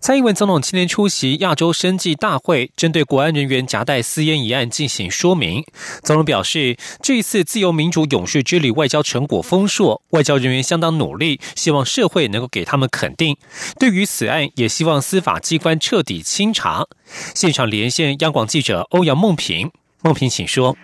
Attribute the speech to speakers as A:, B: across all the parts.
A: 蔡英文总统今天出席亚洲生计大会，针对国安人员夹带私烟一案进行说明。总统表示，这一次自由民主勇士之旅外交成果丰硕，外交人员相当努力，希望社会能够给他们肯定。对于此案，也希望司法机关彻底清查。现场连线央广记者欧阳梦平，梦平，请说。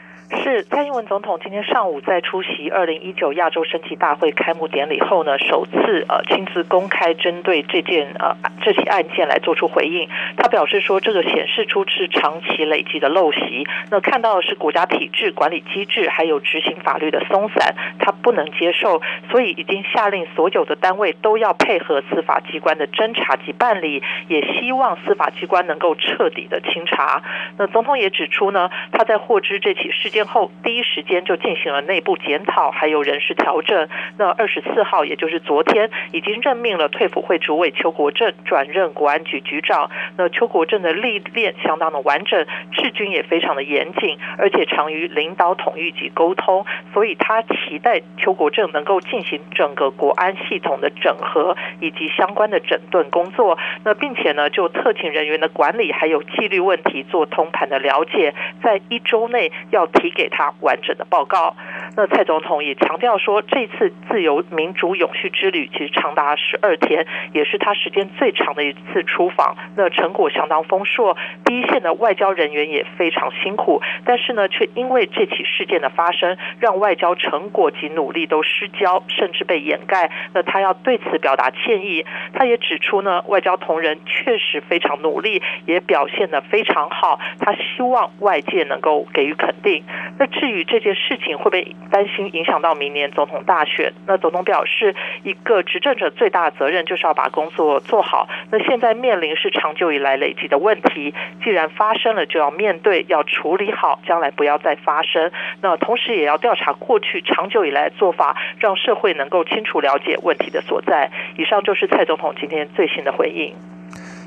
B: 蔡英文总统今天上午在出席二零一九亚洲升旗大会开幕典礼后呢，首次呃亲自公开针对这件呃这起案件来做出回应。他表示说，这个显示出是长期累积的陋习，那看到的是国家体制、管理机制还有执行法律的松散，他不能接受，所以已经下令所有的单位都要配合司法机关的侦查及办理，也希望司法机关能够彻底的清查。那总统也指出呢，他在获知这起事件后。第一时间就进行了内部检讨，还有人事调整。那二十四号，也就是昨天，已经任命了退辅会主委邱国正转任国安局局长。那邱国正的历练相当的完整，治军也非常的严谨，而且长于领导统御及沟通，所以他期待邱国正能够进行整个国安系统的整合以及相关的整顿工作。那并且呢，就特勤人员的管理还有纪律问题做通盘的了解，在一周内要提给。他完整的报告。那蔡总统也强调说，这次自由民主永续之旅其实长达十二天，也是他时间最长的一次出访。那成果相当丰硕，第一线的外交人员也非常辛苦，但是呢，却因为这起事件的发生，让外交成果及努力都失焦，甚至被掩盖。那他要对此表达歉意。他也指出呢，外交同仁确实非常努力，也表现得非常好。他希望外界能够给予肯定。至于这件事情会被担心影响到明年总统大选，那总统表示，一个执政者最大的责任就是要把工作做好。那现在面临是长久以来累积的问题，既然发生了，就要面对，要处理好，将来不要再发生。那同时也要调查过去长久以来做法，让社会能够清楚了解问题的所在。以上就是蔡总统今天最新的回应。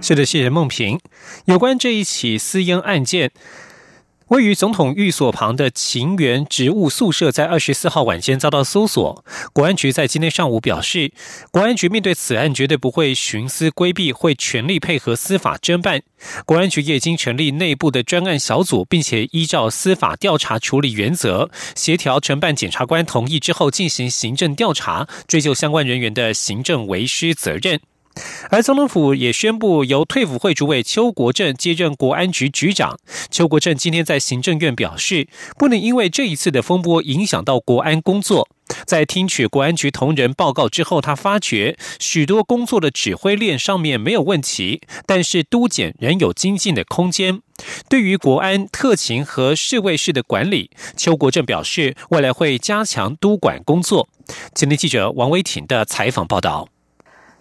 A: 是的，谢谢孟平。有关这一起私烟案件。位于总统寓所旁的情园植物宿舍，在二十四号晚间遭到搜索。国安局在今天上午表示，国安局面对此案绝对不会徇私规避，会全力配合司法侦办。国安局也已经成立内部的专案小组，并且依照司法调查处理原则，协调承办检察官同意之后进行行政调查，追究相关人员的行政违失责任。而总统府也宣布，由退辅会主委邱国正接任国安局局长。邱国正今天在行政院表示，不能因为这一次的风波影响到国安工作。在听取国安局同仁报告之后，他发觉许多工作的指挥链上面没有问题，但是督检仍有精进的空间。对于国安特勤和侍卫室的管理，邱国正表示，未来会加强督管工作。今天记者王威婷的采访报道。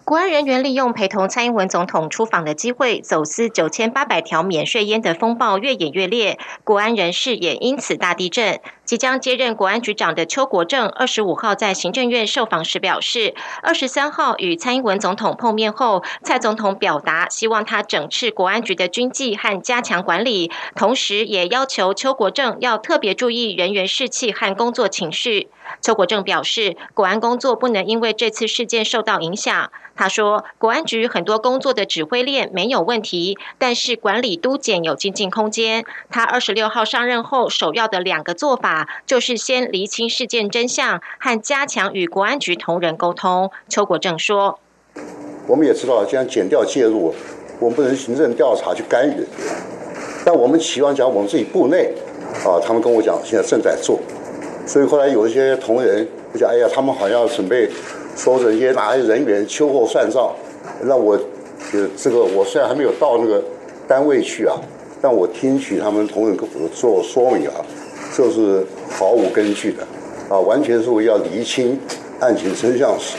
C: 国安人员利用陪同蔡英文总统出访的机会，走私九千八百条免税烟的风暴越演越烈，国安人士也因此大地震。即将接任国安局长的邱国正，二十五号在行政院受访时表示，二十三号与蔡英文总统碰面后，蔡总统表达希望他整治国安局的军纪和加强管理，同时也要求邱国正要特别注意人员士气和工作情绪。邱国正表示，国安工作不能因为这次事件受到影响。他说，国安局很多工作的指挥链没有问题，但是管理督检有精进空间。他二十六号上任后，首要的两个做法就是先厘清事件真相和加强与国安局同仁沟通。邱国正说：“
D: 我们也知道，既然检调介入，我们不能行政调查去干预，但我们期望讲我们自己部内啊，他们跟我讲现在正在做。所以后来有一些同仁就讲：哎呀，他们好像准备。”收着一些哪些人员秋后算账，那我，呃，这个我虽然还没有到那个单位去啊，但我听取他们同仁做说明啊，这是毫无根据的，啊，完全是为要厘清案情真相时。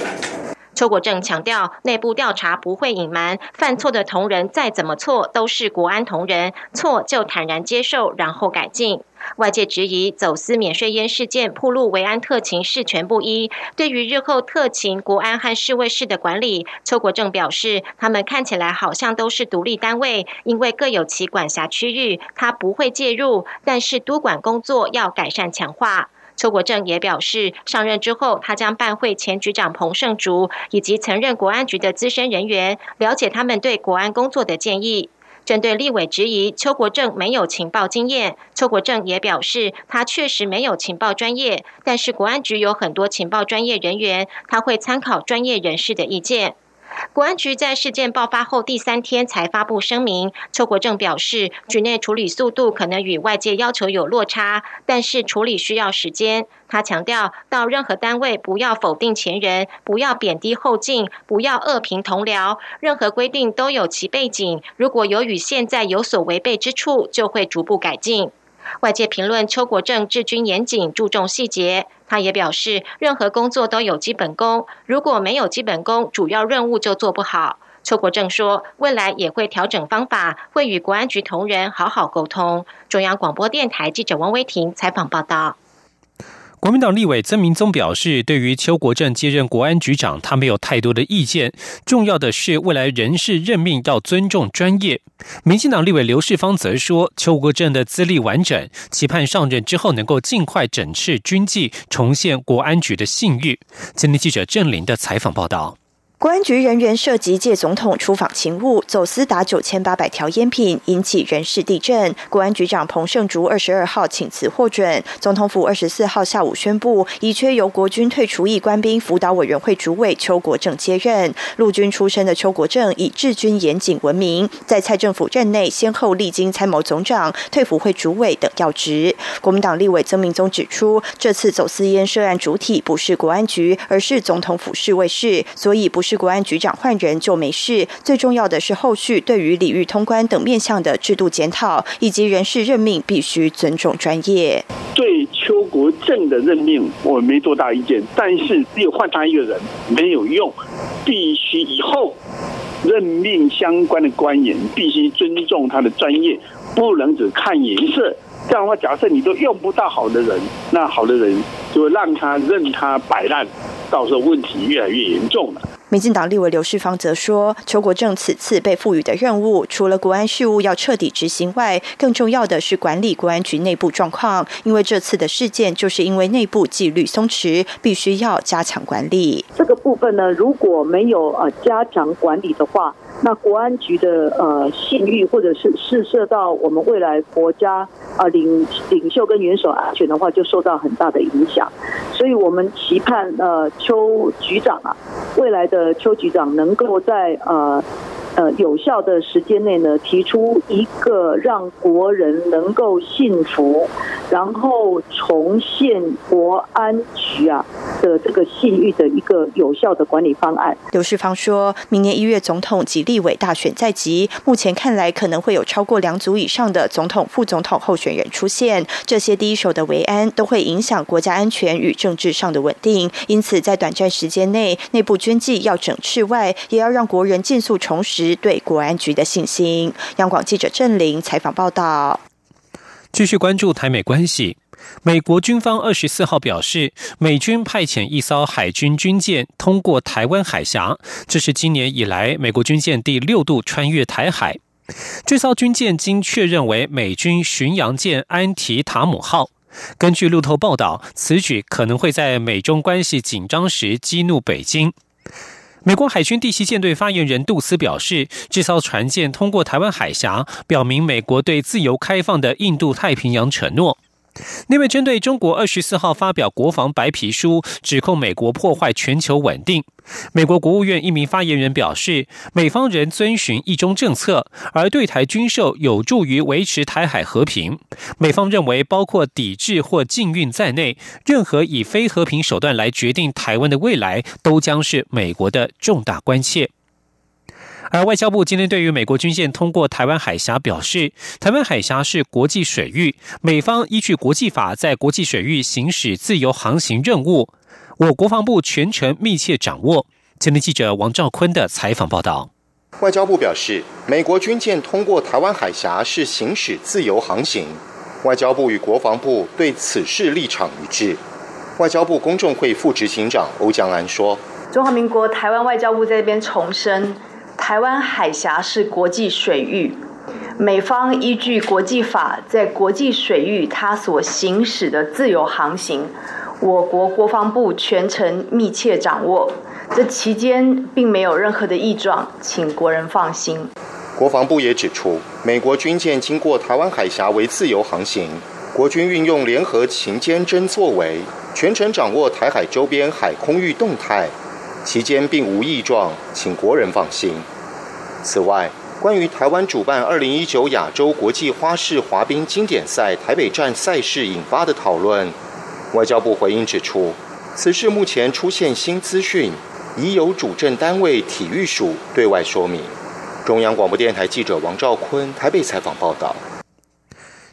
C: 邱国正强调，内部调查不会隐瞒，犯错的同仁再怎么错都是国安同仁，错就坦然接受，然后改进。外界质疑走私免税烟事件铺路维安特勤事权不一，对于日后特勤、国安和侍卫室的管理，邱国正表示，他们看起来好像都是独立单位，因为各有其管辖区域，他不会介入，但是督管工作要改善强化。邱国正也表示，上任之后，他将办会前局长彭胜竹以及曾任国安局的资深人员，了解他们对国安工作的建议。针对立委质疑邱国正没有情报经验，邱国正也表示，他确实没有情报专业，但是国安局有很多情报专业人员，他会参考专业人士的意见。国安局在事件爆发后第三天才发布声明。邱国正表示，局内处理速度可能与外界要求有落差，但是处理需要时间。他强调，到任何单位不要否定前人，不要贬低后进，不要恶评同僚。任何规定都有其背景，如果有与现在有所违背之处，就会逐步改进。外界评论邱国正治军严谨，注重细节。他也表示，任何工作都有基本功，如果没有基本功，主要任务就做不好。邱国正说，未来也会调整方法，会与国安局同仁好好沟通。中央广播电台记者王威婷采访报道。
A: 国民党立委曾明宗表示，对于邱国正接任国安局长，他没有太多的意见。重要的是，未来人事任命要尊重专业。民进党立委刘世芳则说，邱国正的资历完整，期盼上任之后能够尽快整治军纪，重现国安局的信誉。今天记者郑林的采访报道。
E: 公安局人员涉及借总统出访勤务，走私达九千八百条烟品，引起人事地震。国安局长彭胜竹二十二号请辞获准，总统府二十四号下午宣布，已缺由国军退出役官兵辅导委员会主委邱国正接任。陆军出身的邱国正以治军严谨闻名，在蔡政府任内先后历经参谋总长、退辅会主委等要职。国民党立委曾明宗指出，这次走私烟涉案主体不是国安局，而是总统府侍卫室，所以不是是。国安局长换人就没事，最重要的是后续对于礼遇通关等面向的制度检讨以及人事任命必须尊重专业。
F: 对邱国正的任命我没多大意见，但是只有换他一个人没有用，必须以后任命相关的官员必须尊重他的专业，不能只看颜色。这样的话，假设你都用不到好的人，那好的人就会让他任他摆烂，到时候问题越来越严重了。
E: 民进党立委刘世芳则说，邱国正此次被赋予的任务，除了国安事务要彻底执行外，更重要的是管理国安局内部状况。因为这次的事件，就是因为内部纪律松弛，必须要加强管理。
G: 这个部分呢，如果没有呃加强管理的话，那国安局的呃信誉，或者是试射到我们未来国家啊领领袖跟元首安全的话，就受到很大的影响。所以我们期盼呃邱局长啊，未来的。邱局长能够在呃呃有效的时间内呢，提出一个让国人能够信服，然后重现国安局啊。的这个信誉的一个有效的管理方案。
E: 刘世芳说，明年一月总统及立委大选在即，目前看来可能会有超过两组以上的总统、副总统候选人出现，这些第一手的维安都会影响国家安全与政治上的稳定。因此，在短暂时间内，内部军纪要整治外，也要让国人尽速重拾对国安局的信心。央广记者郑玲采访报道。
A: 继续关注台美关系。美国军方二十四号表示，美军派遣一艘海军军舰通过台湾海峡，这是今年以来美国军舰第六度穿越台海。这艘军舰经确认为美军巡洋舰安提塔姆号。根据路透报道，此举可能会在美中关系紧张时激怒北京。美国海军第七舰队发言人杜斯表示，这艘船舰通过台湾海峡，表明美国对自由开放的印度太平洋承诺。那位针对中国二十四号发表国防白皮书，指控美国破坏全球稳定。美国国务院一名发言人表示，美方仍遵循一中政策，而对台军售有助于维持台海和平。美方认为，包括抵制或禁运在内，任何以非和平手段来决定台湾的未来，都将是美国的重大关切。而外交部今天对于美国军舰通过台湾海峡表示，台湾海峡是国际水域，美方依据国际法在国际水域行使自由航行任务，我国防部全程密切掌握。今天记者王兆坤的采访报道。
H: 外交部表示，美国军舰通过台湾海峡是行使自由航行。外交部与国防部对此事立场一致。外交部公众会副执行长欧江安说：“
I: 中华民国台湾外交部在这边重申，台湾海峡是国际水域，美方依据国际法在国际水域它所行使的自由航行，我国国防部全程密切掌握。这期间并没有任何的异状，请国人放心。”
H: 国防部也指出，美国军舰经过台湾海峡为自由航行，国军运用联合勤监侦作为，全程掌握台海周边海空域动态，期间并无异状，请国人放心。此外，关于台湾主办二零一九亚洲国际花式滑冰经典赛台北站赛事引发的讨论，外交部回应指出，此事目前出现新资讯，已有主政单位体育署对外说明。中央广播电台记者王兆坤台北采访报道。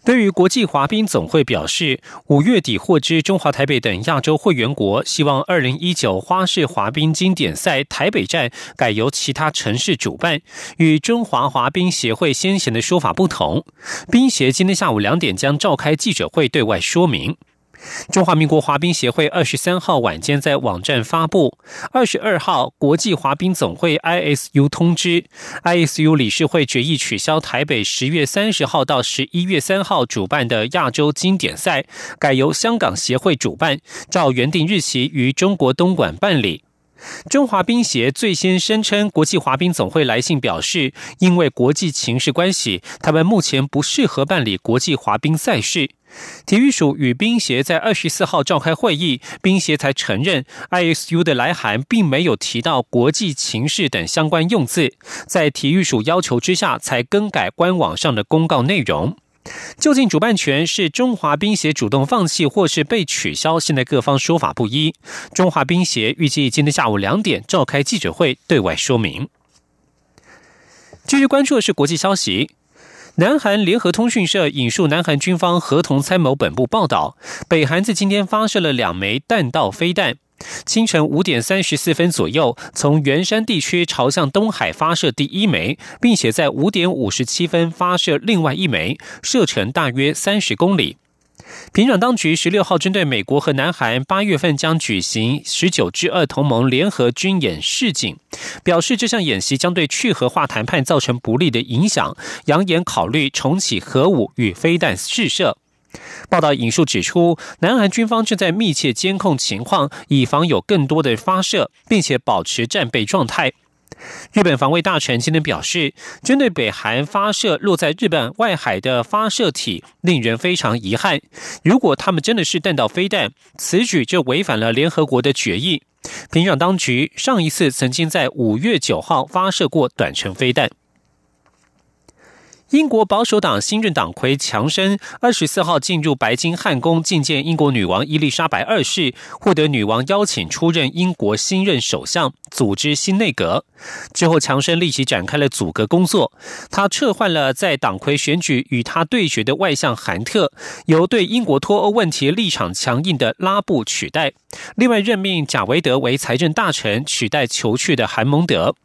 A: 对于国际滑冰总会表示，五月底获知中华台北等亚洲会员国希望二零一九花式滑冰经典赛台北站改由其他城市主办，与中华滑冰协会先前的说法不同。冰协今天下午两点将召开记者会对外说明。中华民国滑冰协会二十三号晚间在网站发布，二十二号国际滑冰总会 ISU 通知，ISU 理事会决议取消台北十月三十号到十一月三号主办的亚洲经典赛，改由香港协会主办，照原定日期于中国东莞办理。中华冰协最先声称，国际滑冰总会来信表示，因为国际情势关系，他们目前不适合办理国际滑冰赛事。体育署与冰协在二十四号召开会议，冰协才承认 ISU 的来函并没有提到国际情势等相关用字，在体育署要求之下，才更改官网上的公告内容。究竟主办权是中华冰协主动放弃，或是被取消？现在各方说法不一。中华冰协预计今天下午两点召开记者会，对外说明。继续关注的是国际消息。南韩联合通讯社引述南韩军方合同参谋本部报道，北韩在今天发射了两枚弹道飞弹。清晨五点三十四分左右，从元山地区朝向东海发射第一枚，并且在五点五十七分发射另外一枚，射程大约三十公里。平壤当局十六号针对美国和南韩八月份将举行十九之二同盟联合军演示警，表示这项演习将对去核化谈判造成不利的影响，扬言考虑重启核武与飞弹试射。报道引述指出，南韩军方正在密切监控情况，以防有更多的发射，并且保持战备状态。日本防卫大臣今天表示，针对北韩发射落在日本外海的发射体，令人非常遗憾。如果他们真的是弹道飞弹，此举就违反了联合国的决议。平壤当局上一次曾经在五月九号发射过短程飞弹。英国保守党新任党魁强生二十四号进入白金汉宫觐见英国女王伊丽莎白二世，获得女王邀请出任英国新任首相，组织新内阁。之后，强生立即展开了阻隔工作。他撤换了在党魁选举与他对决的外相韩特，由对英国脱欧问题立场强硬的拉布取代。另外，任命贾维德为财政大臣，取代求去的韩蒙德。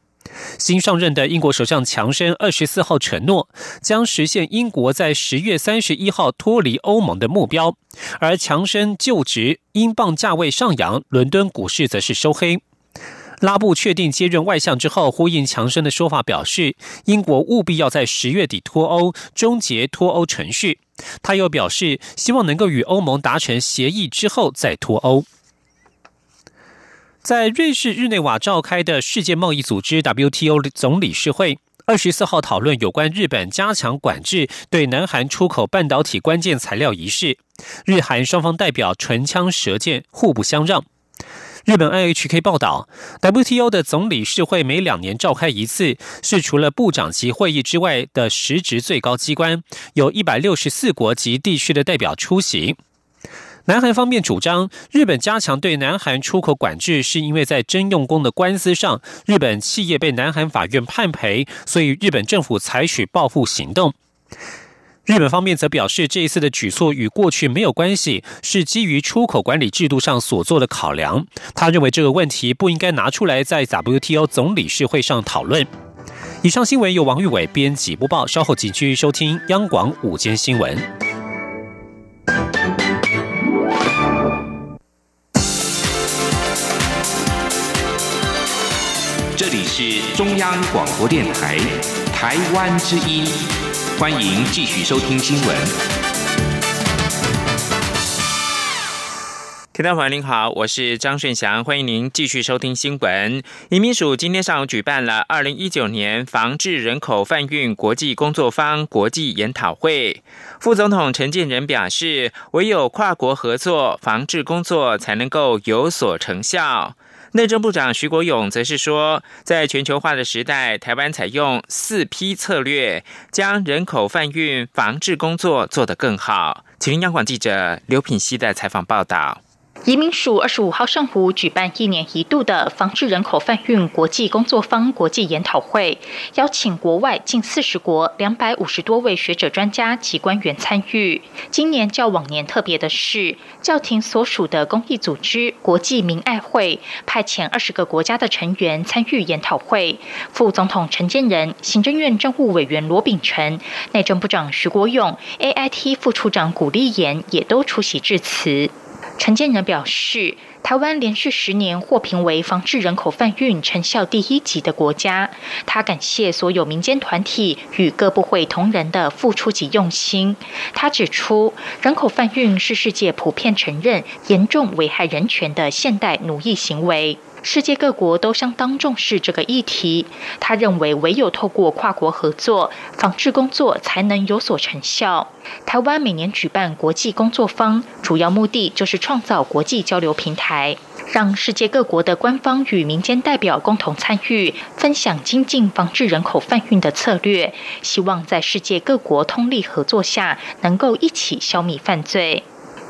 A: 新上任的英国首相强生二十四号承诺，将实现英国在十月三十一号脱离欧盟的目标。而强生就职，英镑价位上扬，伦敦股市则是收黑。拉布确定接任外相之后，呼应强生的说法，表示英国务必要在十月底脱欧，终结脱欧程序。他又表示，希望能够与欧盟达成协议之后再脱欧。在瑞士日内瓦召开的世界贸易组织 WTO 总理事会，二十四号讨论有关日本加强管制对南韩出口半导体关键材料一事。日韩双方代表唇枪舌剑，互不相让。日本 IHK 报道，WTO 的总理事会每两年召开一次，是除了部长级会议之外的实职最高机关，有一百六十四国及地区的代表出席。南韩方面主张，日本加强对南韩出口管制，是因为在征用工的官司上，日本企业被南韩法院判赔，所以日本政府采取报复行动。日本方面则表示，这一次的举措与过去没有关系，是基于出口管理制度上所做的考量。他认为这个问题不应该拿出来在 WTO 总理事会上讨论。以上新闻由王玉伟编辑播报，稍后请继续收听央广午间新闻。
J: 这里是中央广播电台台湾之音，欢迎继续收听新闻。
K: 听众朋友您好，我是张顺祥，欢迎您继续收听新闻。移民署今天上午举办了二零一九年防治人口贩运国际工作方国际研讨会。副总统陈建仁表示，唯有跨国合作，防治工作才能够有所成效。内政部长徐国勇则是说，在全球化的时代，台湾采用四批策略，将人口贩运防治工作做得更好。请央广记者刘品希的采访报道。
L: 移民署二十五号上午举办一年一度的防治人口贩运国际工作坊国际研讨会，邀请国外近四十国两百五十多位学者、专家及官员参与。今年较往年特别的是，教廷所属的公益组织国际民爱会派遣二十个国家的成员参与研讨会。副总统陈建仁、行政院政务委员罗秉成、内政部长徐国勇、AIT 副处长古立言也都出席致辞。陈建仁表示，台湾连续十年获评为防治人口贩运成效第一级的国家。他感谢所有民间团体与各部会同仁的付出及用心。他指出，人口贩运是世界普遍承认严重危害人权的现代奴役行为。世界各国都相当重视这个议题。他认为，唯有透过跨国合作，防治工作才能有所成效。台湾每年举办国际工作坊，主要目的就是创造国际交流平台，让世界各国的官方与民间代表共同参与，分享精进防治人口贩运的策略。希望在世界各国通力合作下，能够一起消灭犯罪。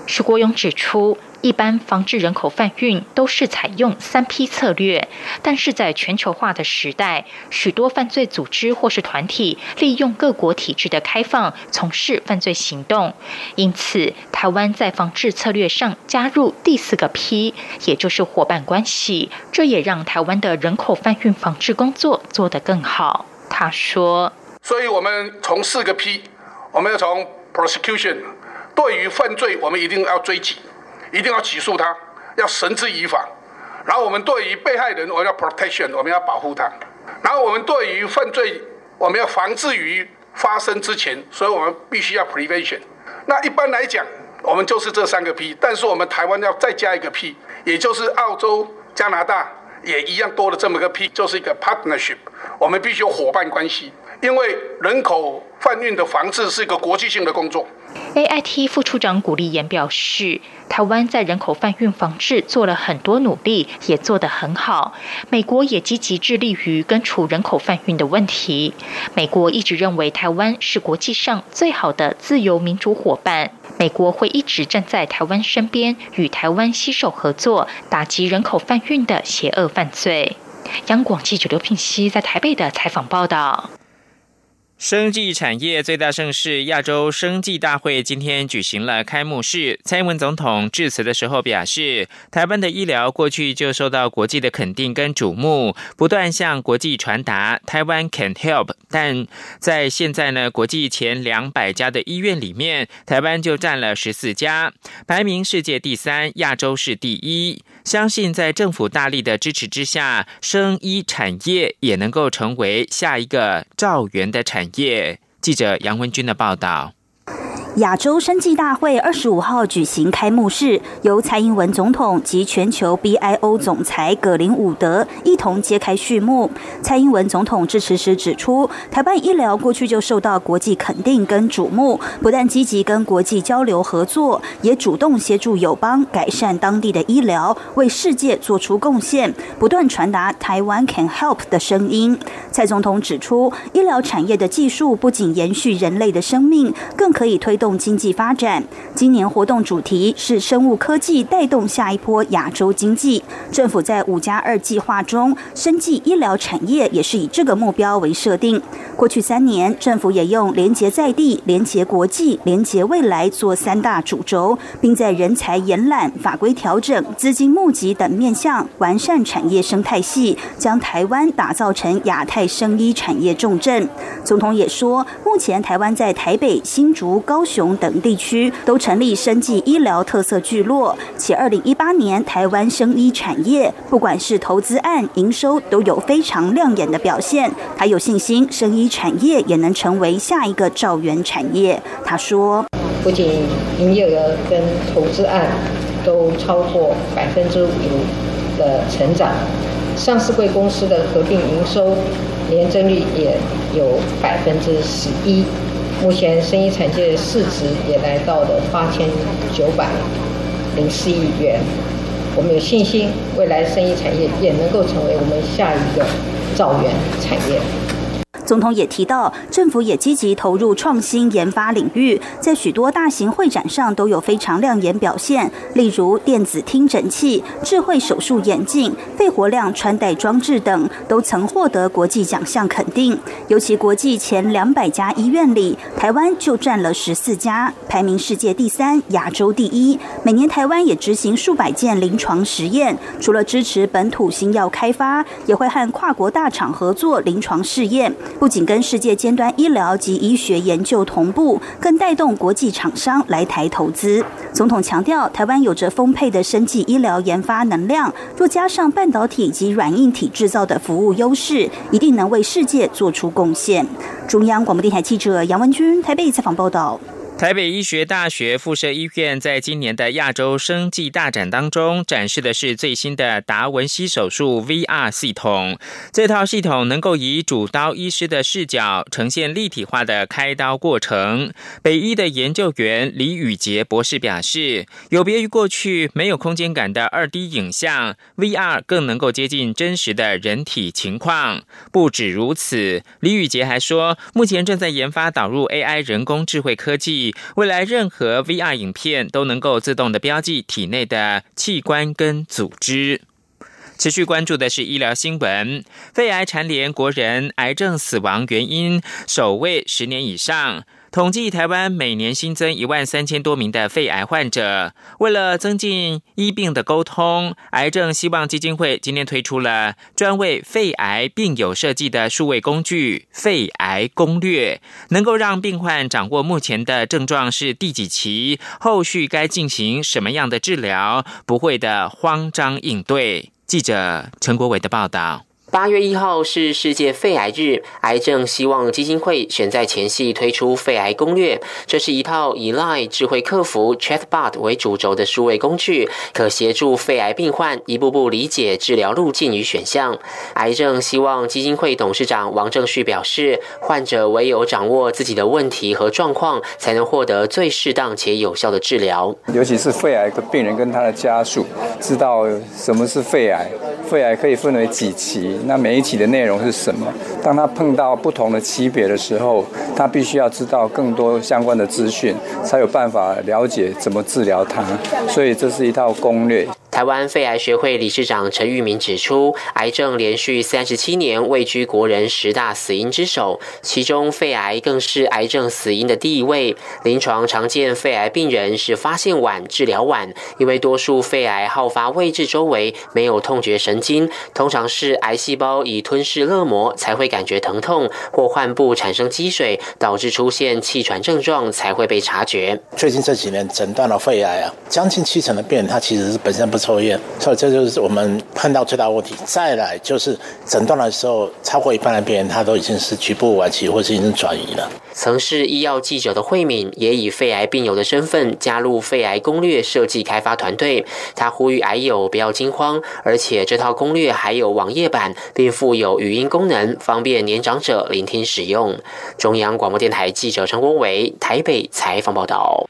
L: 徐国勇指出。一般防治人口贩运都是采用三批策略，但是在全球化的时代，许多犯罪组织或是团体利用各国体制的开放从事犯罪行动，因此台湾在防治策略上加入第四个批，也就是伙伴关系，这也让台湾的人口贩运防治工作做得更好。他说：“
M: 所以我们从四个批，我们要从 prosecution，对于犯罪我们一定要追击。”一定要起诉他，要绳之以法。然后我们对于被害人，我们要 protection，我们要保护他。然后我们对于犯罪，我们要防治于发生之前，所以我们必须要 prevention。那一般来讲，我们就是这三个 P，但是我们台湾要再加一个 P，也就是澳洲、加拿大也一样多了这么个 P，就是一个 partnership。我们必须有伙伴关系，因为人口贩运的防治是一个国际性的工作。
L: AIT 副处长古立言表示，台湾在人口贩运防治做了很多努力，也做得很好。美国也积极致力于根除人口贩运的问题。美国一直认为台湾是国际上最好的自由民主伙伴，美国会一直站在台湾身边，与台湾携手合作，打击人口贩运的邪恶犯罪。央广记者刘品熙在台北的采访报道。
K: 生技产业最大盛事亚洲生技大会今天举行了开幕式。蔡英文总统致辞的时候表示，台湾的医疗过去就受到国际的肯定跟瞩目，不断向国际传达台湾 can help。但在现在呢，国际前两百家的医院里面，台湾就占了十四家，排名世界第三，亚洲是第一。相信在政府大力的支持之下，生医产业也能够成为下一个兆元的产业。记者杨文军的报道。
N: 亚洲生技大会二十五号举行开幕式，由蔡英文总统及全球 BIO 总裁葛林伍德一同揭开序幕。蔡英文总统致辞时指出，台湾医疗过去就受到国际肯定跟瞩目，不但积极跟国际交流合作，也主动协助友邦改善当地的医疗，为世界做出贡献，不断传达台湾 can help 的声音。蔡总统指出，医疗产业的技术不仅延续人类的生命，更可以推动经济发展。今年活动主题是生物科技带动下一波亚洲经济。政府在五加二计划中，生技医疗产业也是以这个目标为设定。过去三年，政府也用连结在地、连结国际、连结未来做三大主轴，并在人才延揽、法规调整、资金募集等面向完善产业生态系，将台湾打造成亚太生医产业重镇。总统也说，目前台湾在台北、新竹、高雄等地区都成立生技医疗特色聚落，且二零一八年台湾生医产业不管是投资案、营收都有非常亮眼的表现。他有信心，生医产业也能成为下一个兆元产业。他说：“
O: 不仅营业额跟投资案都超过百分之五的成长，上市贵公司的合并营收年增率也有百分之十一。”目前，生意产业市值也来到了八千九百零四亿元。我们有信心，未来生意产业也能够成为我们下一个造园产业。
N: 总统也提到，政府也积极投入创新研发领域，在许多大型会展上都有非常亮眼表现，例如电子听诊器、智慧手术眼镜、肺活量穿戴装置等，都曾获得国际奖项肯定。尤其国际前两百家医院里，台湾就占了十四家，排名世界第三，亚洲第一。每年台湾也执行数百件临床实验，除了支持本土新药开发，也会和跨国大厂合作临床试验。不仅跟世界尖端医疗及医学研究同步，更带动国际厂商来台投资。总统强调，台湾有着丰沛的生技医疗研发能量，若加上半导体及软硬体制造的服务优势，一定能为世界做出贡献。中央广播电台记者杨文君台北采访报道。
K: 台北医学大学附设医院在今年的亚洲生技大展当中展示的是最新的达文西手术 VR 系统。这套系统能够以主刀医师的视角呈现立体化的开刀过程。北医的研究员李宇杰博士表示，有别于过去没有空间感的二 D 影像，VR 更能够接近真实的人体情况。不止如此，李宇杰还说，目前正在研发导入 AI 人工智慧科技。未来任何 VR 影片都能够自动的标记体内的器官跟组织。持续关注的是医疗新闻，肺癌蝉联国人癌症死亡原因首位十年以上。统计台湾每年新增一万三千多名的肺癌患者。为了增进医病的沟通，癌症希望基金会今天推出了专为肺癌病友设计的数位工具——肺癌攻略，能够让病患掌握目前的症状是第几期，后续该进行什么样的治疗，不会的慌张应对。记者陈国伟的报道。
P: 八月一号是世界肺癌日，癌症希望基金会选在前夕推出肺癌攻略。这是一套以 lie 智慧客服 Chatbot 为主轴的数位工具，可协助肺癌病患一步步理解治疗路径与选项。癌症希望基金会董事长王正旭表示，患者唯有掌握自己的问题和状况，才能获得最适当且有效的治疗。
Q: 尤其是肺癌的病人跟他的家属，知道什么是肺癌，肺癌可以分为几期。那每一期的内容是什么？当他碰到不同的级别的时候，他必须要知道更多相关的资讯，才有办法了解怎么治疗他。所以这是一套攻略。
P: 台湾肺癌学会理事长陈玉明指出，癌症连续三十七年位居国人十大死因之首，其中肺癌更是癌症死因的第一位。临床常见肺癌病人是发现晚、治疗晚，因为多数肺癌好发位置周围没有痛觉神经，通常是癌细胞已吞噬肋膜才会感觉疼痛，或患部产生积水，导致出现气喘症状才会被察觉。
R: 最近这几年诊断了肺癌啊，将近七成的病人他其实是本身不。抽烟，所以这就是我们碰到最大问题。再来就是诊断的时候，超过一半的病人他都已经是局部晚期，或是已经转移了。
P: 曾是医药记者的慧敏，也以肺癌病友的身份加入肺癌攻略设计开发团队。他呼吁癌友不要惊慌，而且这套攻略还有网页版，并附有语音功能，方便年长者聆听使用。中央广播电台记者陈国伟台北采访报道。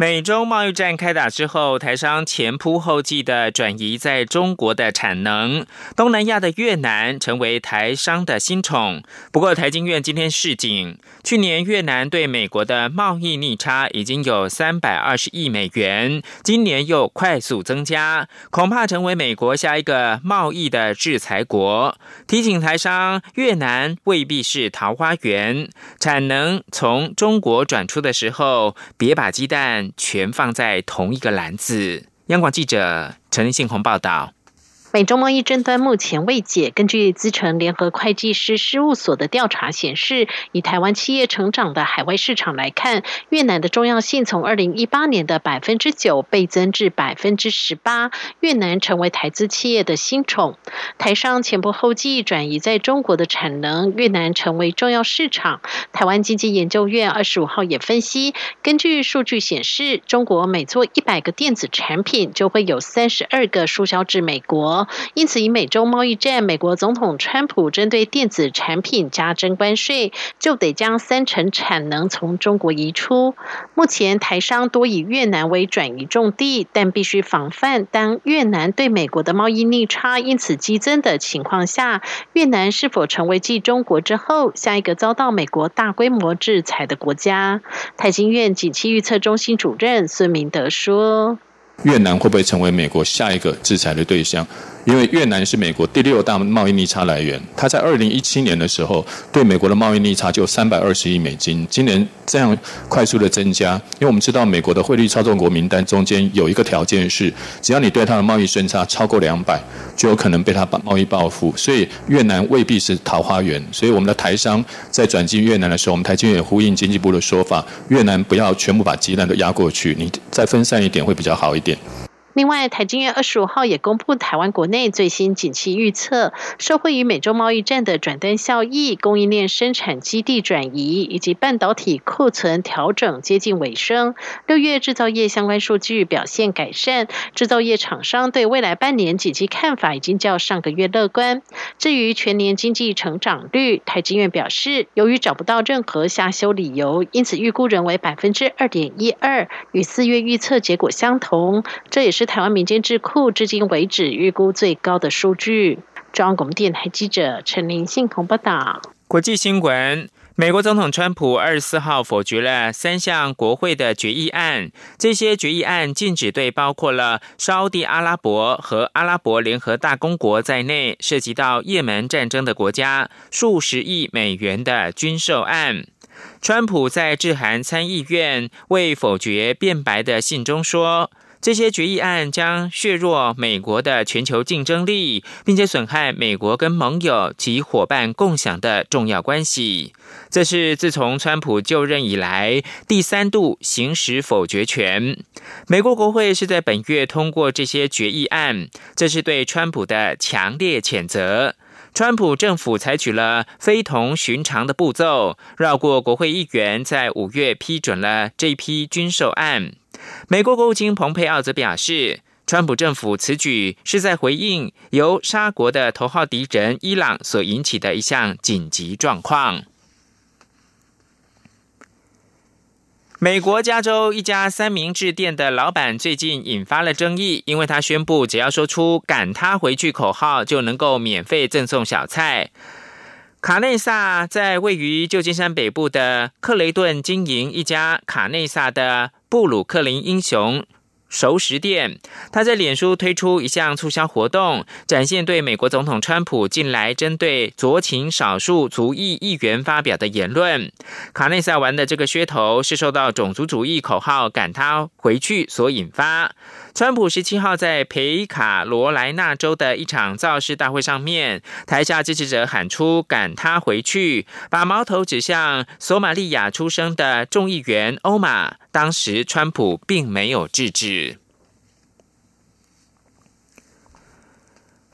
K: 美中贸易战开打之后，台商前仆后继的转移在中国的产能，东南亚的越南成为台商的新宠。不过，台经院今天示警，去年越南对美国的贸易逆差已经有三百二十亿美元，今年又快速增加，恐怕成为美国下一个贸易的制裁国。提醒台商，越南未必是桃花源，产能从中国转出的时候，别把鸡蛋。全放在同一个篮子。央广记者陈立信宏报道。
S: 美中贸易争端目前未解。根据资诚联合会计师事务所的调查显示，以台湾企业成长的海外市场来看，越南的重要性从二零一八年的百分之九倍增至百分之十八，越南成为台资企业的新宠。台商前仆后继转移在中国的产能，越南成为重要市场。台湾经济研究院二十五号也分析，根据数据显示，中国每做一百个电子产品，就会有三十二个输销至美国。因此，以美洲贸易战，美国总统川普针对电子产品加征关税，就得将三成产能从中国移出。目前台商多以越南为转移重地，但必须防范，当越南对美国的贸易逆差因此激增的情况下，越南是否成为继中国之后下一个遭到美国大规模制裁的国家？台经院景气预测中心主任孙明德说。
T: 越南会不会成为美国下一个制裁的对象？因为越南是美国第六大贸易逆差来源，它在二零一七年的时候对美国的贸易逆差就三百二十亿美金，今年这样快速的增加，因为我们知道美国的汇率操纵国名单中间有一个条件是，只要你对它的贸易顺差超过两百，就有可能被它把贸易报复，所以越南未必是桃花源，所以我们的台商在转进越南的时候，我们台经也呼应经济部的说法，越南不要全部把鸡蛋都压过去，你再分散一点会比较好一点。
S: 另外，台经院二十五号也公布台湾国内最新景气预测，受惠于美洲贸易战的转单效益、供应链生产基地转移以及半导体库存调整接近尾声，六月制造业相关数据表现改善，制造业厂商对未来半年景气看法已经较上个月乐观。至于全年经济成长率，台经院表示，由于找不到任何下修理由，因此预估仍为百分之二点一二，与四月预测结果相同。这也是。是台湾民间智库至今为止预估最高的数据。中央广播电台记者陈林信报道。
K: 国际新闻：美国总统川普二十四号否决了三项国会的决议案，这些决议案禁止对包括了沙地阿拉伯和阿拉伯联合大公国在内涉及到也门战争的国家数十亿美元的军售案。川普在致函参议院为否决辩白的信中说。这些决议案将削弱美国的全球竞争力，并且损害美国跟盟友及伙伴共享的重要关系。这是自从川普就任以来第三度行使否决权。美国国会是在本月通过这些决议案，这是对川普的强烈谴责。川普政府采取了非同寻常的步骤，绕过国会议员，在五月批准了这批军售案。美国国务卿蓬佩奥则表示，川普政府此举是在回应由沙国的头号敌人伊朗所引起的一项紧急状况。美国加州一家三明治店的老板最近引发了争议，因为他宣布只要说出“赶他回去”口号，就能够免费赠送小菜。卡内萨在位于旧金山北部的克雷顿经营一家卡内萨的。布鲁克林英雄熟食店，他在脸书推出一项促销活动，展现对美国总统川普近来针对酌情少数族裔议员发表的言论。卡内萨玩的这个噱头是受到种族主义口号赶他回去所引发。川普十七号在北卡罗来纳州的一场造势大会上面，台下支持者喊出“赶他回去”，把矛头指向索马利亚出生的众议员欧马。当时川普并没有制止。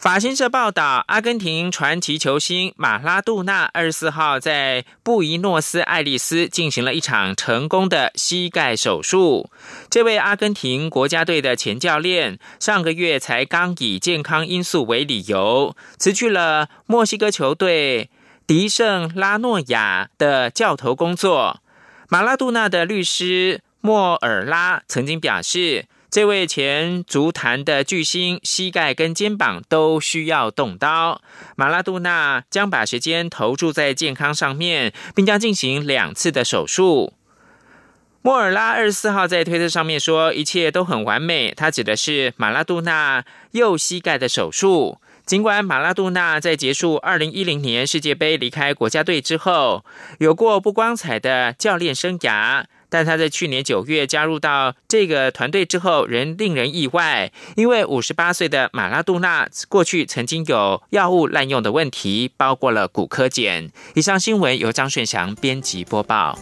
K: 法新社报道，阿根廷传奇球星马拉杜纳二十四号在布宜诺斯艾利斯进行了一场成功的膝盖手术。这位阿根廷国家队的前教练上个月才刚以健康因素为理由辞去了墨西哥球队迪圣拉诺亚的教头工作。马拉杜纳的律师莫尔拉曾经表示。这位前足坛的巨星，膝盖跟肩膀都需要动刀。马拉杜纳将把时间投注在健康上面，并将进行两次的手术。莫尔拉二十四号在推特上面说，一切都很完美。他指的是马拉杜纳右膝盖的手术。尽管马拉杜纳在结束二零一零年世界杯离开国家队之后，有过不光彩的教练生涯。但他在去年九月加入到这个团队之后，仍令人意外，因为五十八岁的马拉杜纳过去曾经有药物滥用的问题，包括了骨科检。以上新闻由张顺祥编辑播报。